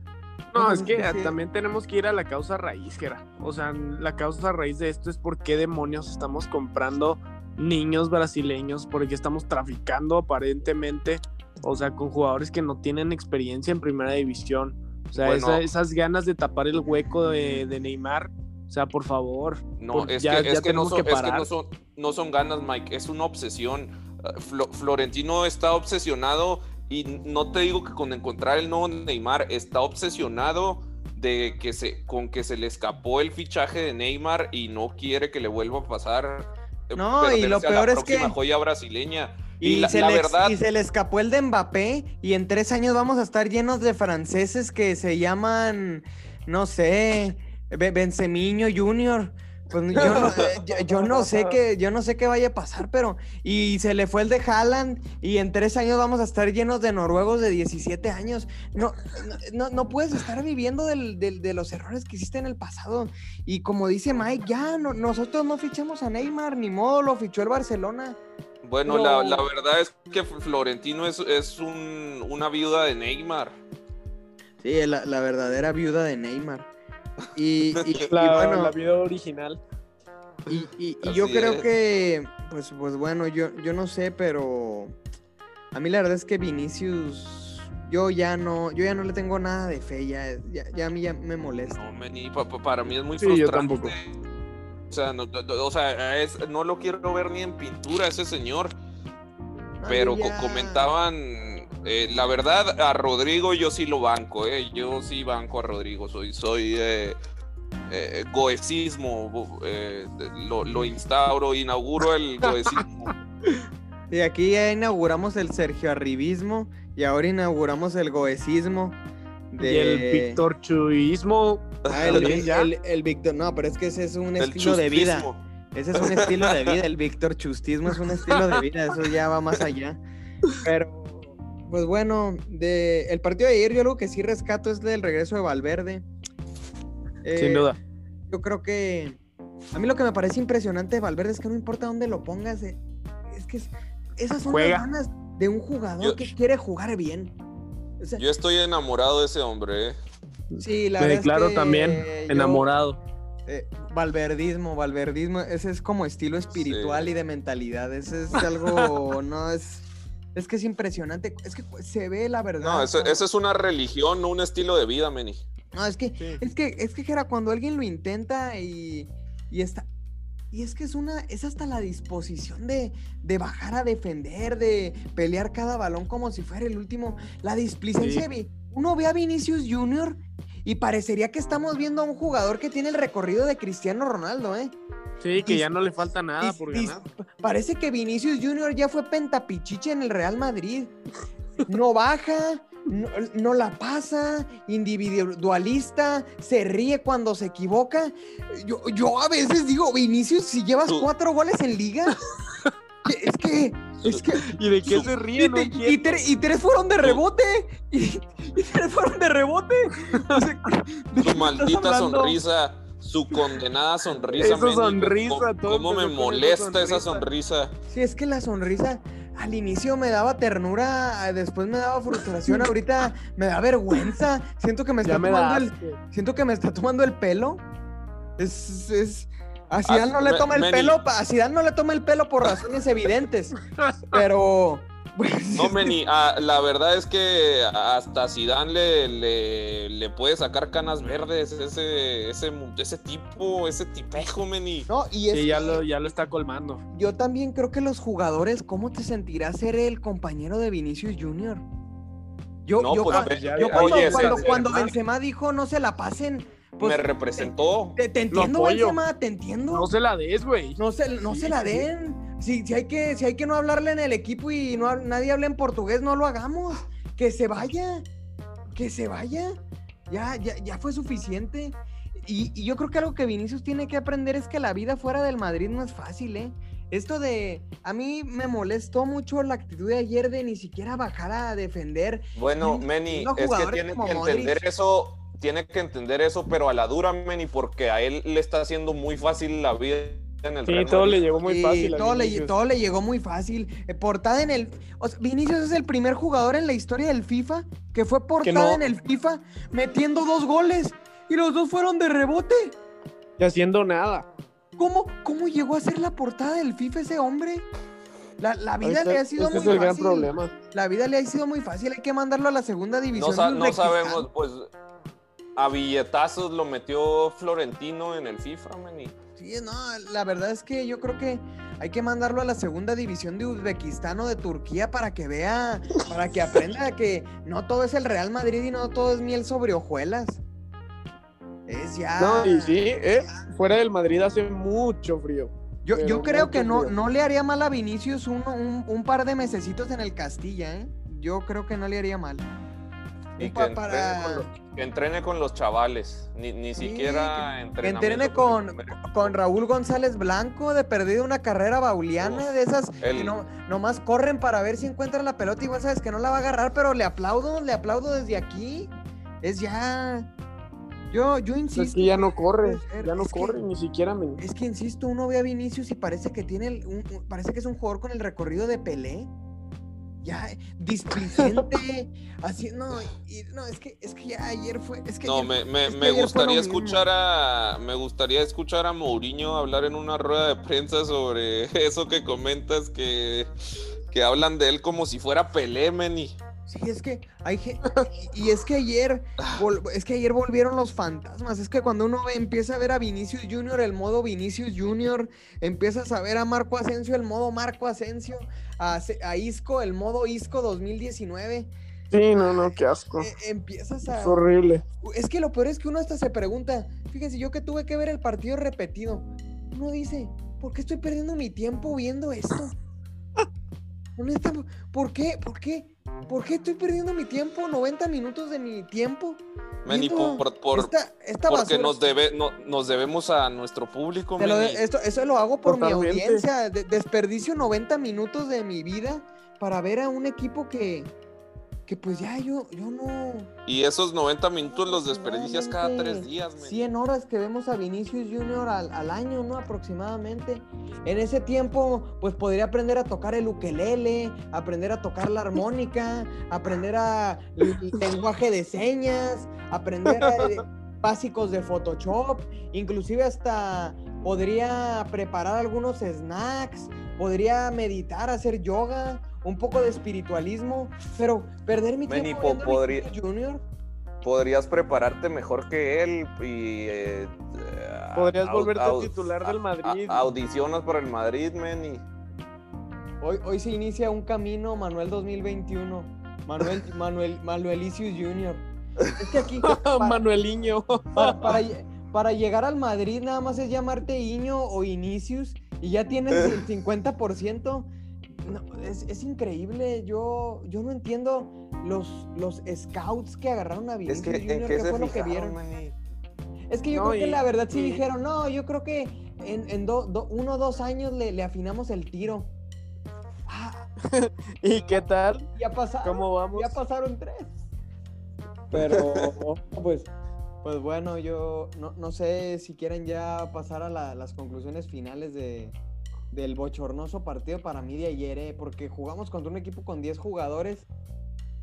No, es que sí. también tenemos que ir a la causa raíz, Jera. O sea, la causa raíz de esto es por qué demonios estamos comprando niños brasileños, porque estamos traficando aparentemente, o sea, con jugadores que no tienen experiencia en primera división. O sea, Bueno. esa- esas ganas de tapar el hueco de, de Neymar, o sea, por favor. No, Por- es, ya- que, ya es, que no son, que es que no son, no son ganas, Mike. Es una obsesión. Ah, Flo- Florentino está obsesionado. Y no te digo que con encontrar el nuevo Neymar está obsesionado de que se con que se le escapó el fichaje de Neymar y no quiere que le vuelva a pasar eh, No, y lo peor es que- joya brasileña y, y, la, se la le, verdad y se le escapó el de Mbappé y en tres años vamos a estar llenos de franceses que se llaman, no sé, Be- Benzemiño Junior. Pues yo no, yo, yo no sé qué, yo no sé qué vaya a pasar, pero y se le fue el de Haaland y en tres años vamos a estar llenos de noruegos de 17 años. No, no, no puedes estar viviendo del- del- de los errores que hiciste en el pasado. Y como dice Mike, ya no, nosotros no fichamos a Neymar, ni modo, lo fichó el Barcelona. bueno pero- la, la verdad es que Florentino es, es un- una viuda de Neymar Sí, la, la verdadera viuda de Neymar. Y, y- y La, bueno, la vida original. y, y- y yo creo es. que, pues, pues bueno, yo, yo no sé, pero a mí la verdad es que Vinicius, yo ya no, yo ya no le tengo nada de fe, ya, ya, ya a mí ya me molesta. No, meni, pa- pa- para mí es muy Sí, yo frustrante. tampoco. O sea, no, o sea, es- no lo quiero ver ni en pintura ese señor. Pero co- comentaban Eh, la verdad, a Rodrigo yo sí lo banco, eh. Yo sí banco a Rodrigo. Soy, soy eh, eh, goecismo. eh, lo, lo instauro, inauguro el goecismo. Y aquí ya inauguramos el Sergio Arribismo y ahora inauguramos el goecismo. Y el Víctor Chuismo. Ah, el, ya. el- el Víctor, no, pero es que ese es un El estilo de vida. Ese es un estilo de vida. El Víctor Chustismo es un estilo de vida. Eso ya va más allá. Pero, pues bueno, de, el partido de ayer, yo lo que sí rescato es del regreso de Valverde. Eh, Sin duda. Yo creo que. A mí lo que me parece impresionante de Valverde es que no importa dónde lo pongas. eh, Es que es- esas son Juega. las ganas de un jugador Yo- que quiere jugar bien. O sea, Yo estoy enamorado de ese hombre, eh. sí, la Me verdad es declaro que también yo- enamorado. eh, valverdismo, valverdismo, ese es como estilo espiritual Sí. y de mentalidad. Ese es algo, no es. Es que es impresionante. Es que se ve la verdad. No, eso, es una religión, no un estilo de vida, Meni. No, es que, Sí. es que, es que Jera, cuando alguien lo intenta y, y está. Y es que es una, es hasta la disposición de, de bajar a defender, de pelear cada balón como si fuera el último. La displicencia Sí. Uno ve a Vinicius Junior y parecería que estamos viendo a un jugador que tiene el recorrido de Cristiano Ronaldo, ¿eh? Sí, que dis- ya no le falta nada Dis- por dis- ganar. Parece que Vinicius Junior ya fue pentapichiche en el Real Madrid. No baja, no, no la pasa, individualista, se ríe cuando se equivoca. Yo, yo a veces digo, Vinicius, si llevas cuatro goles en liga, es que, es que, ¿Y de qué se ríe? y, No te- y entiendo. tre- y tres fueron de rebote, y, y tres fueron de rebote. O sea, ¿de qué Su me maldita sonrisa, su condenada sonrisa. Esa sonrisa, ¿Cómo, todo cómo me esa molesta esa sonrisa. Sí, es que la sonrisa al inicio me daba ternura, eh, después me daba frustración, ahorita me da vergüenza. Siento que me está me tomando el, siento que me está tomando el pelo. Es, es a Zidane Ah, no le toma el pelo, a Zidane no le toma el pelo por razones evidentes. Pero pues, No, Meni, ah, la verdad es que hasta Zidane le, le, le puede sacar canas verdes ese, ese, ese tipo, ese tipejo, Meni. no, y es Sí, ya que lo, ya lo está colmando. yo también creo que los jugadores, ¿cómo te sentirás ser el compañero de Vinicius Junior? Yo, No, yo, pues, ya- yo cuando, oye, cuando, cuando Benzema dijo no se la pasen, pues, me representó. Te, te entiendo. Benzema, te entiendo. No se la des, güey. No se, no Sí, se la den. Si, si, hay que, si hay que no hablarle en el equipo y no, nadie habla en portugués, no lo hagamos. Que se vaya. Que se vaya. Ya, ya, ya fue suficiente. Y, y yo creo que algo que Vinicius tiene que aprender es que la vida fuera del Madrid no es fácil, ¿eh? Esto de. A mí me molestó mucho la actitud de ayer de ni siquiera bajar a defender. Bueno, Meni, es que tiene que entender Modric. eso, tiene que entender eso, pero a la dura, Meni, porque a él le está haciendo muy fácil la vida en el Sí, Real todo le llegó muy fácil. todo, le, todo le llegó muy fácil. Eh, portada en el. o sea, Vinicius es el primer jugador en la historia del FIFA que fue portada no- en el FIFA metiendo dos goles. Y los dos fueron de rebote. Y haciendo nada. ¿Cómo, cómo llegó a ser la portada del FIFA ese hombre? La, la vida le ha sido ese muy es el gran fácil. problema. La vida le ha sido muy fácil. Hay que mandarlo a la segunda división. No, sa- no sabemos, pues a billetazos lo metió Florentino en el FIFA, Meni. Sí, no, la verdad es que yo creo que hay que mandarlo a la segunda división de Uzbekistán o de Turquía para que vea, para que aprenda que no todo es el Real Madrid y no todo es miel sobre hojuelas. Es ya. No, y sí, eh, fuera del Madrid hace mucho frío. yo, yo creo que no, frío. no le haría mal a Vinicius un, un, un par de mesecitos en el Castilla, ¿eh? Yo creo que no le haría mal. Y Un que para- con los, que entrene con los chavales, ni, ni Sí, siquiera Que entrenamiento entrene con con. Raúl González Blanco, de perdido una carrera bauliana, Uf, de esas que el- no, nomás corren para ver si encuentra la pelota. Igual sabes que no la va a agarrar, pero le aplaudo, le aplaudo desde aquí. Es ya. Yo, yo insisto. Es que ya no corre, ya no Es que- corre, ni siquiera me... Es que insisto, uno ve a Vinicius y parece que tiene el- un- un- parece que es un jugador con el recorrido de Pelé. Ya, displicente, así, no, y- no, es que, es que ya ayer fue, es que No, ayer- me, me, es que me gustaría escuchar a me gustaría escuchar a Mourinho hablar en una rueda de prensa sobre eso que comentas que, que hablan de él como si fuera Pelé, Meni. Sí, es que hay y es que ayer vol- es que ayer volvieron los fantasmas. Es que cuando uno ve- empieza a ver a Vinicius Junior el modo Vinicius Junior, empiezas a ver a Marco Asensio el modo Marco Asensio, a, Isco el modo Isco 2019. Sí, no, no, qué asco. eh, empiezas a Es horrible. Es que lo peor es que uno hasta se pregunta, fíjense, yo que tuve que ver el partido repetido, uno dice, ¿por qué estoy perdiendo mi tiempo viendo esto? Honesta, ¿por qué? ¿Por qué? ¿Por qué estoy perdiendo mi tiempo? 90 minutos de mi tiempo. Meni, viendo por, por- esta, esta porque nos, debe, no- nos debemos a nuestro público. Lo de- esto, eso lo hago por Totalmente. mi audiencia. de- desperdicio 90 minutos de mi vida para ver a un equipo que, que pues ya yo, yo no... Y esos 90 minutos los desperdicias cada tres días, Meni. 100 horas que vemos a Vinicius Junior al, al año, ¿no? Aproximadamente. En ese tiempo, pues podría aprender a tocar el ukelele, aprender a tocar la armónica, aprender a lenguaje de señas, aprender a, eh, básicos de Photoshop, inclusive hasta podría preparar algunos snacks, podría meditar, hacer yoga, un poco de espiritualismo, pero perder mi tiempo po- viendo a podría- Vinicius Junior. Podrías prepararte mejor que él y... eh, Podrías volverte au- titular del Madrid. a- audicionas para el Madrid, Meni. Hoy, hoy se inicia un camino Manuel 2021. Manuel, Manuel, Manuelicius Jr. Es que aquí, para, Manueliño. para- para lle- para llegar al Madrid nada más es llamarte Iño o Inicius y ya tienes el 50%. No, es, es increíble, yo, yo no entiendo los, los scouts que agarraron a Es Vinicius que, ¿en Jr., qué ¿qué se fue lo que vieron? Es que yo No, creo que la verdad sí y- dijeron, no, yo creo que en, en do- do- uno o dos años le, le afinamos el tiro. Ah, ¿Y qué tal? ya pasaron. ¿Cómo vamos? Ya pasaron tres. Pero, pues, pues bueno, yo no, no sé si quieren ya pasar a la- las conclusiones finales de, del bochornoso partido para mí de ayer, eh, porque jugamos contra un equipo con 10 jugadores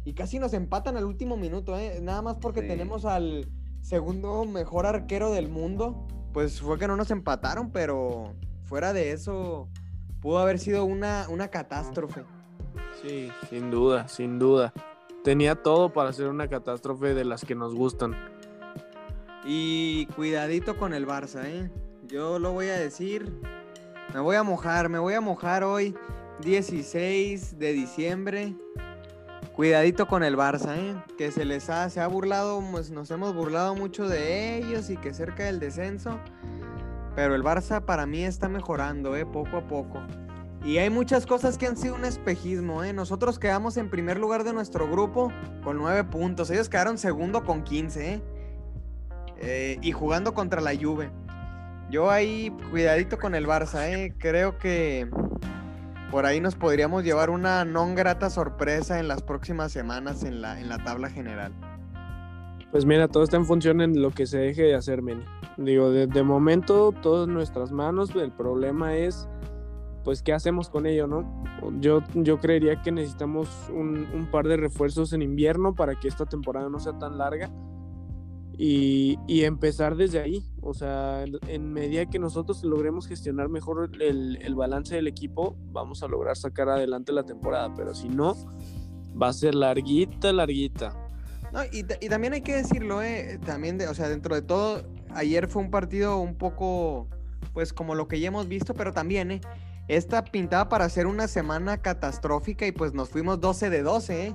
y casi nos empatan al último minuto, eh, nada más porque Sí. tenemos al segundo mejor arquero del mundo. Pues fue que no nos empataron, pero fuera de eso, pudo haber sido una, una catástrofe. Sí, sin duda, sin duda. Tenía todo para ser una catástrofe de las que nos gustan. Y cuidadito con el Barça, ¿eh? Yo lo voy a decir. Me voy a mojar, me voy a mojar hoy, 16 de diciembre. Cuidadito con el Barça, ¿eh? Que se les ha, se ha burlado, pues, nos hemos burlado mucho de ellos y que cerca del descenso. Pero el Barça para mí está mejorando, ¿eh? Poco a poco. Y hay muchas cosas que han sido un espejismo, ¿eh? Nosotros quedamos en primer lugar de nuestro grupo con 9 puntos. Ellos quedaron segundo con 15, ¿eh? Eh, y jugando contra la Juve. Yo ahí, cuidadito con el Barça, ¿eh? Creo que por ahí nos podríamos llevar una non grata sorpresa en las próximas semanas en la, en la tabla general. Pues mira, todo está en función en lo que se deje de hacer, Meni. Digo, de, de momento, todo en nuestras manos. El problema es, pues, ¿qué hacemos con ello, no? Yo, yo creería que necesitamos un par de refuerzos en invierno para que esta temporada no sea tan larga. Y, y empezar desde ahí. O sea, en, en medida que nosotros logremos gestionar mejor el, el balance del equipo, vamos a lograr sacar adelante la temporada. Pero si no, va a ser larguita, larguita. No, y, ta- y también hay que decirlo, ¿eh? También, de, o sea, dentro de todo, ayer fue un partido un poco, pues, como lo que ya hemos visto, pero también, ¿eh? Esta pintaba para ser una semana catastrófica y pues nos fuimos 12 de 12, ¿eh?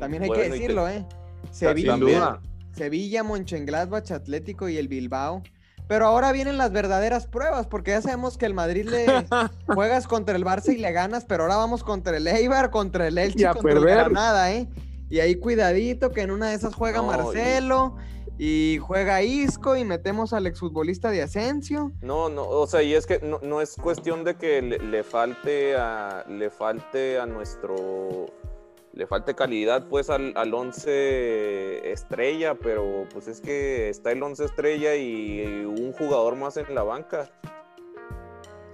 También hay que te- decirlo, ¿eh? Sevilla, duda. Sevilla, Mönchengladbach, Atlético y el Bilbao. Pero ahora vienen las verdaderas pruebas, porque ya sabemos que el Madrid le juegas contra el Barça y le ganas, pero ahora vamos contra el Eibar, contra el Elche, contra el perder. Granada, ¿eh? Y ahí cuidadito que en una de esas juega No, y- Marcelo y... juega Isco y metemos al exfutbolista de Asensio. No, no, o sea, y es que no, no es cuestión de que le, le falte a le falte a nuestro le falte calidad pues al, al 11 estrella, pero pues es que está el 11 estrella y un jugador más en la banca.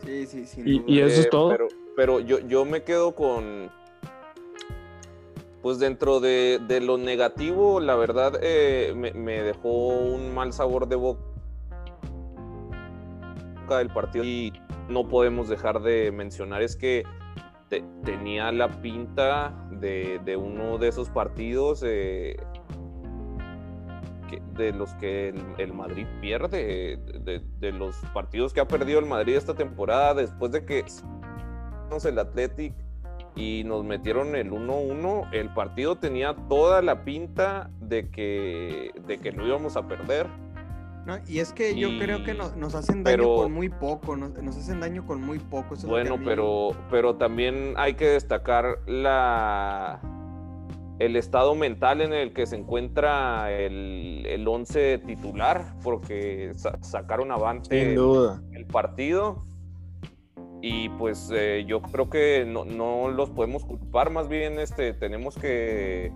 Sí, sí, sí. Y- y eso es Eh, todo. Pero, pero yo, yo me quedo con. Pues dentro de, de lo negativo, la verdad eh, me, me dejó un mal sabor de boca del partido y no podemos dejar de mencionar es que te- tenía la pinta de uno de esos partidos eh, de los que el, Madrid pierde, de, los partidos que ha perdido el Madrid esta temporada después de que el Athletic y nos metieron el 1-1, el partido tenía toda la pinta de que, de que lo íbamos a perder. No, y es que yo Y- creo que no- nos hacen daño pero- con muy poco, nos, nos hacen daño con muy poco. eso Bueno, mí- pero, pero también hay que destacar la el estado mental en el que se encuentra el, el once titular, porque sa- sacaron avante Sin el, duda. el partido. Y pues eh, yo creo que no, no los podemos culpar, más bien este, tenemos que,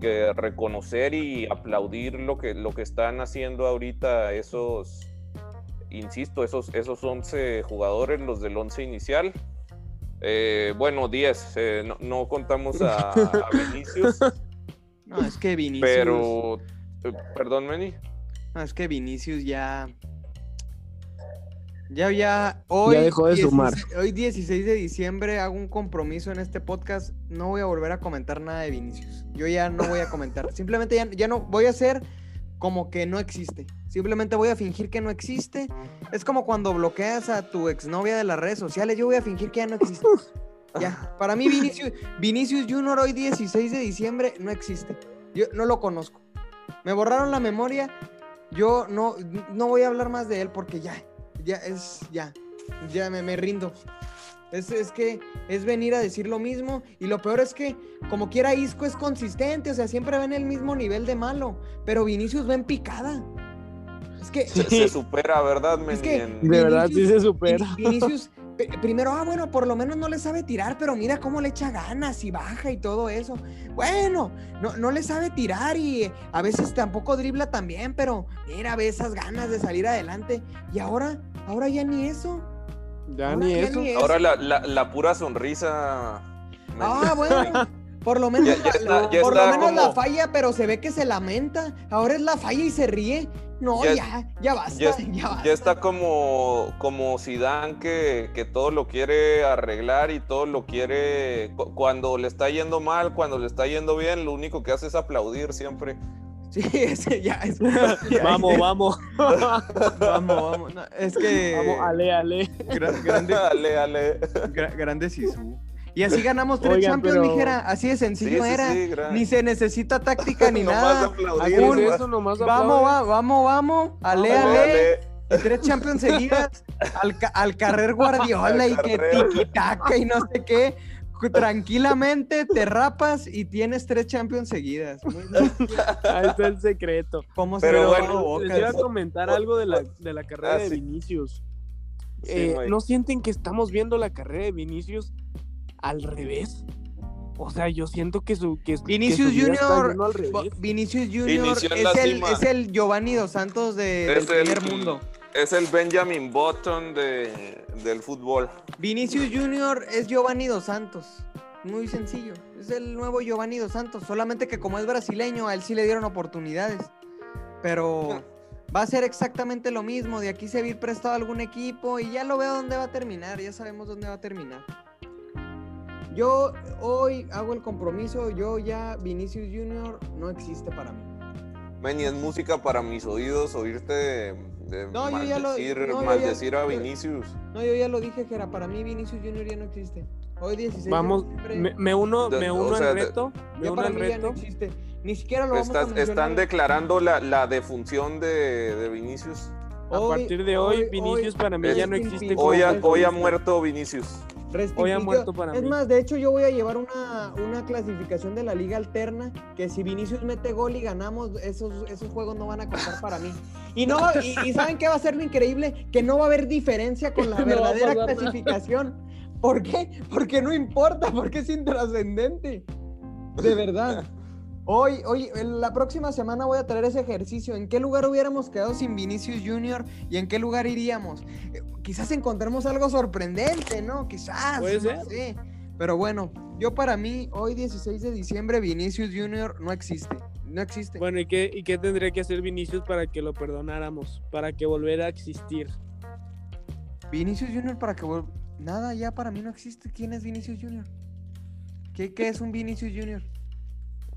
que reconocer y aplaudir lo que, lo que están haciendo ahorita esos, insisto, esos, esos 11 jugadores, los del 11 inicial. Eh, bueno, 10, eh, no, no contamos a, a Vinicius, No, es que Vinicius. pero, eh, perdón, Meni. No, es que Vinicius ya. Ya, ya. Hoy, Ya dejó de sumar. Hoy, 16 de diciembre, hago un compromiso en este podcast. No voy a volver a comentar nada de Vinicius. Yo ya no voy a comentar. Simplemente ya, ya no. Voy a hacer como que no existe. Simplemente voy a fingir que no existe. Es como cuando bloqueas a tu exnovia de las redes sociales. Yo voy a fingir que ya no existe. Ya. Para mí, Vinicius, Vinicius Junior hoy 16 de diciembre no existe. Yo no lo conozco. Me borraron la memoria. Yo no, no voy a hablar más de él porque ya, ya es, ya, ya me, me rindo. Es, es que es venir a decir lo mismo y lo peor es que como quiera Isco es consistente, o sea, siempre va en el mismo nivel de malo, pero Vinicius va en picada. Es que Se, se supera, ¿verdad, que- De verdad, sí se supera. Vin- Vinicius, primero, ah, bueno, por lo menos no le sabe tirar, pero mira cómo le echa ganas y baja y todo eso. Bueno, no, no le sabe tirar y a veces tampoco dribla también, pero mira, ve esas ganas de salir adelante. Y ahora, ahora ya ni eso. Ya Ahora ni ya eso. ni eso. Ahora la, la- la pura sonrisa. Ah, bueno. Por lo menos, Ya- ya la- está- ya por lo menos la falla, pero se ve que se lamenta. Ahora es la falla y se ríe. No, Ya- ya, ya, basta, ya, ya, basta. ya está como, como Zidane que, que todo lo quiere arreglar y todo lo quiere cu- cuando le está yendo mal, cuando le está yendo bien, lo único que hace es aplaudir siempre. Sí, ese ya es. Vamos, vamos. Vamos, vamos. No, es que. Vamos, ale, ale. Gra- grande, dale. gra- grande Sisu. Y así ganamos tres Oigan, Champions, pero- mijera. Así de sencillo sí, era. sí, Ni se necesita táctica ni nada. aplaudir, eso nomás Vamos, va- vamos, vamos. Ale, ale. Y tres Champions seguidas. Al, ca- al carrer Guardiola Al y que carrer. tiki-taka y no sé qué. Tranquilamente te rapas y tienes tres Champions seguidas. Ahí está el secreto. ¿Cómo se Pero bueno, Les Bocas? iba a comentar algo de la, de la carrera Ah, de sí. Vinicius. Sí, Eh. ¿No sienten que estamos viendo la carrera de Vinicius al revés? O sea, yo siento que su que, que Vinicius su está Junior. Vinicius Junior es el, es el Giovanni Dos Santos de, del Es el- primer mundo. Es el Benjamin Button de, del fútbol. Vinicius Junior es Giovanni Dos Santos. Muy sencillo. Es el nuevo Giovanni Dos Santos. Solamente que como es brasileño, a él sí le dieron oportunidades. Pero va a ser exactamente lo mismo. De aquí se va a ir prestado a algún equipo y ya lo veo dónde va a terminar. Ya sabemos dónde va a terminar. Yo hoy hago el compromiso. Yo ya, Vinicius Junior no existe para mí. Meni, es música para mis oídos oírte de, de No, yo ya lo- maldecir, no, yo ya- maldecir a yo- Vinicius. No, yo ya lo dije, que era para mí Vinicius Junior ya no existe. Hoy 16 de Vamos, me, me uno, De- me o uno sea, al reto. Me uno al no reto. existe. Ni siquiera lo vamos a Estás- están declarando la, la defunción de, de Vinicius. A partir de hoy, hoy- Vinicius hoy- para mí ya no existe. Hoy ha, hoy ha muerto Vinicius. Hoy ha peace. muerto Yo- para es mí. más, de hecho, yo voy a llevar una, una clasificación de la liga alterna que si Vinicius mete gol y ganamos, esos, esos juegos no van a contar para mí. Y no y, y ¿saben qué va a ser lo increíble? Que no va a haber diferencia con la No verdadera nada. clasificación. ¿Por qué? Porque no importa, porque es intrascendente. De verdad. Hoy, hoy, la próxima semana voy a traer ese ejercicio. ¿En qué lugar hubiéramos quedado sin Vinicius Junior y en qué lugar iríamos? Quizás encontremos algo sorprendente, ¿no? Quizás. Puede no ser. sé. Pero bueno, yo para mí, hoy 16 de diciembre, Vinicius Junior no existe. No existe. Bueno, ¿y qué, ¿y qué tendría que hacer Vinicius para que lo perdonáramos? Para que volviera a existir. Vinicius Junior para que vuel- Nada, ya para mí no existe. ¿Quién es Vinicius Junior? ¿Qué, qué es un Vinicius Junior?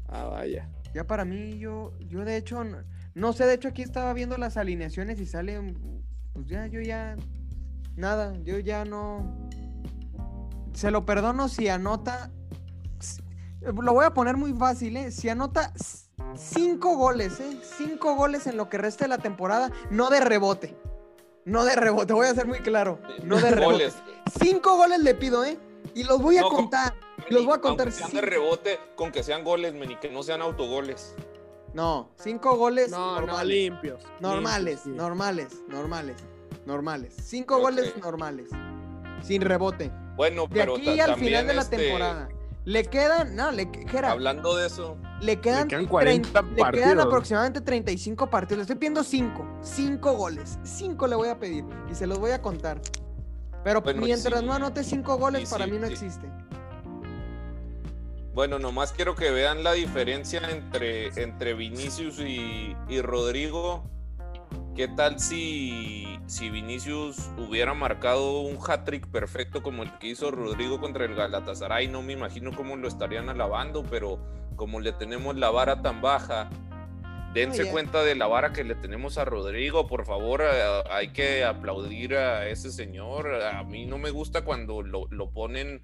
Ah, vaya. Ya para mí, yo, yo de hecho, no, no sé, de hecho aquí estaba viendo las alineaciones y sale, pues ya, yo ya, nada, yo ya no, se lo perdono si anota, lo voy a poner muy fácil, ¿eh? Si anota cinco goles, ¿eh? Cinco goles en lo que resta de la temporada, no de rebote, no de rebote, voy a ser muy claro, no de rebote. Goles. Cinco goles le pido, ¿eh? Y los voy a No, con- contar, los voy a contar. Aunque sean de rebote, con que sean goles, men, y que no sean autogoles. No, cinco goles No, no, normales. limpios. Normales, limpios, sí. normales, normales, normales. Cinco goles normales. Sin rebote. Bueno, De pero aquí al final de la este, temporada. Le quedan, no, le, Jera, Hablando de eso, le quedan, quedan 40 40 le quedan partidos. aproximadamente 35 partidos. Le estoy pidiendo cinco. Cinco goles. Cinco le voy a pedir. Y se los voy a contar. Pero Bueno, mientras sí. no anote cinco goles, Sí, para mí no sí. existe. bueno, nomás quiero que vean la diferencia entre, entre Vinicius y, y Rodrigo. ¿Qué tal si, si Vinicius hubiera marcado un hat-trick perfecto como el que hizo Rodrigo contra el Galatasaray? No me imagino cómo lo estarían alabando, pero como le tenemos la vara tan baja, dense Oye. cuenta de la vara que le tenemos a Rodrigo, por favor, hay que aplaudir a ese señor. A mí no me gusta cuando lo, lo ponen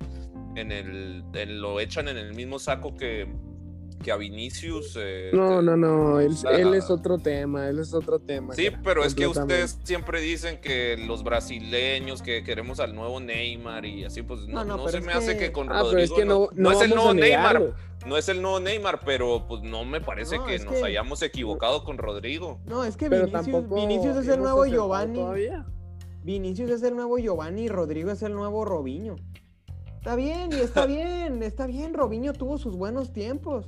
en el, en- lo echan en el mismo saco que, que a Vinicius. eh, No, no, no. Él, él es otro tema. Él es otro tema. Sí, pero es que ustedes siempre dicen que los brasileños, que queremos al nuevo Neymar y así, pues no, No, no, no pero se me hace que- con Ah, Rodrigo pero es que no, no, no es el nuevo Neymar, no es el nuevo Neymar, pero pues no me parece No, que nos que- hayamos equivocado con Rodrigo. No, es que Pero Vinicius, tampoco Vinicius es el nuevo Giovanni. Todavía. Vinicius es el nuevo Giovanni y Rodrigo es el nuevo Robinho. Está bien, y está bien, está bien. Robinho tuvo sus buenos tiempos.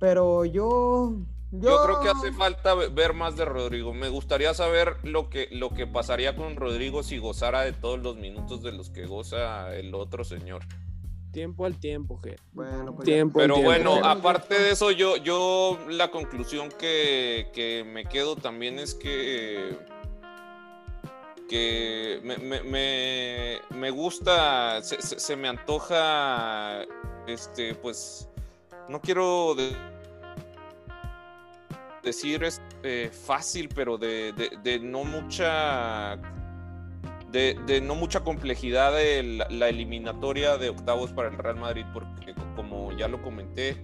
Pero yo. Yo, Yo creo que hace falta ve- ver más de Rodrigo. Me gustaría saber lo que, lo que pasaría con Rodrigo si gozara de todos los minutos de los que goza el otro señor. Tiempo al tiempo, Jera. Bueno, pues Tiempo al Pero tiempo. bueno, Bueno, aparte de eso, yo, yo la conclusión que, que me quedo también es que, que me, me- me- me gusta, se, se- se me antoja, este, pues, no quiero de- decir es eh, fácil, pero de, no mucha de, no mucha complejidad de la, la eliminatoria de octavos para el Real Madrid, porque como ya lo comenté,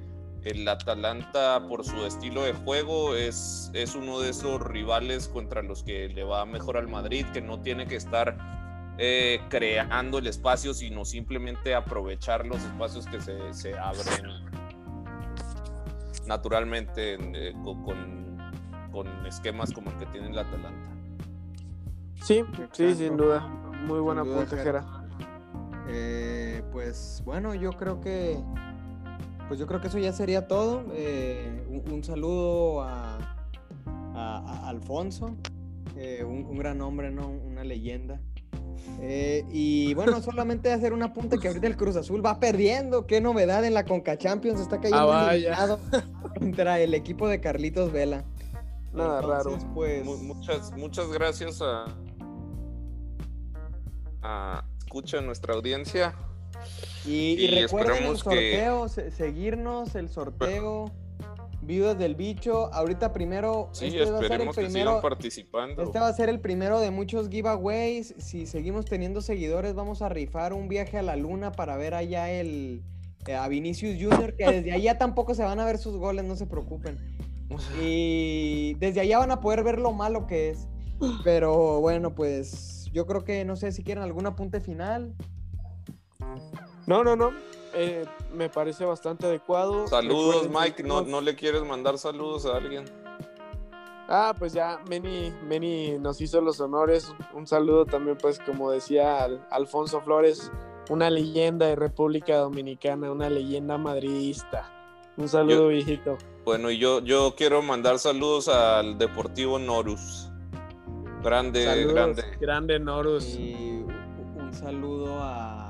el Atalanta por su estilo de juego es, es uno de esos rivales contra los que le va mejor al Madrid, que no tiene que estar eh, creando el espacio, sino simplemente aprovechar los espacios que se, se abren naturalmente en, eh, co- con, con esquemas como el que tiene el Atalanta. Sí, sí, sin duda. Muy buena Sin duda, punta, Jera. Jera. Eh, pues bueno, yo creo que. Pues yo creo que eso ya sería todo. Eh, un, un saludo a, a- a Alfonso, eh, un, un gran hombre, ¿no? Una leyenda. Eh, y bueno, solamente hacer un apunte que ahorita el Cruz Azul va perdiendo. Qué novedad en la Conca Champions. Está cayendo Ah, contra el equipo de Carlitos Vela. Nada Entonces, raro. Pues, Mu- Muchas, muchas gracias a, a escucha nuestra audiencia. Y, y Y recuerden el que- sorteo, se- seguirnos, el sorteo, viudas del bicho. Ahorita primero, Sí, este va a ser el esperemos que primero, sigan participando. este va a ser el primero de muchos giveaways. Si seguimos teniendo seguidores, vamos a rifar un viaje a la luna para ver allá el eh, a Vinicius Junior, que desde allá tampoco se van a ver sus goles, no se preocupen. Y desde allá van a poder ver lo malo que es. Pero bueno, pues yo creo que no sé si quieren algún apunte final. No, no, no. Eh, me parece bastante adecuado. Saludos, Recuerden Mike. ¿No, seguirnos. ¿No le quieres mandar saludos a alguien? Ah, pues ya, Meni, Meni nos hizo los honores. Un saludo también, pues, como decía Al- Alfonso Flores, una leyenda de República Dominicana, una leyenda madridista. Un saludo, Yo- viejito. Bueno, y yo, yo quiero mandar saludos al Deportivo Norus. Grande, Saludos, grande. grande Norus. Y un saludo a,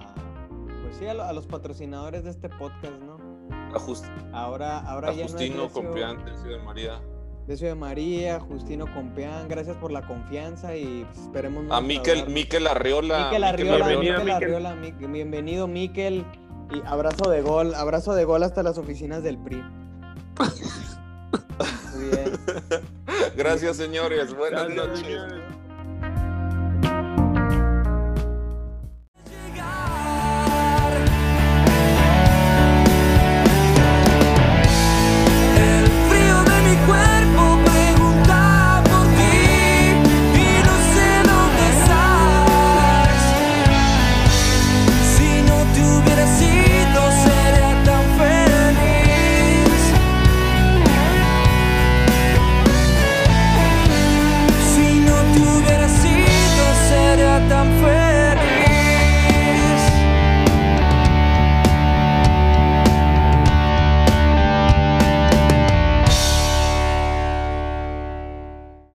sí, a, lo- a los patrocinadores de este podcast, ¿no? A, Just- Ahora, ahora a ya Justino no es Compiante, de María. Decio de María, Justino Compeán, gracias por la confianza y pues, esperemos A Miquel. Miquel Arriola. Miquel Arriola, Bienvenido, Miquel Miquel. Arriola, Mi- bienvenido Miquel. Y abrazo de gol, abrazo de gol hasta las oficinas del PRI. Muy bien. Gracias, señores. Buenas Gracias, noches. señores.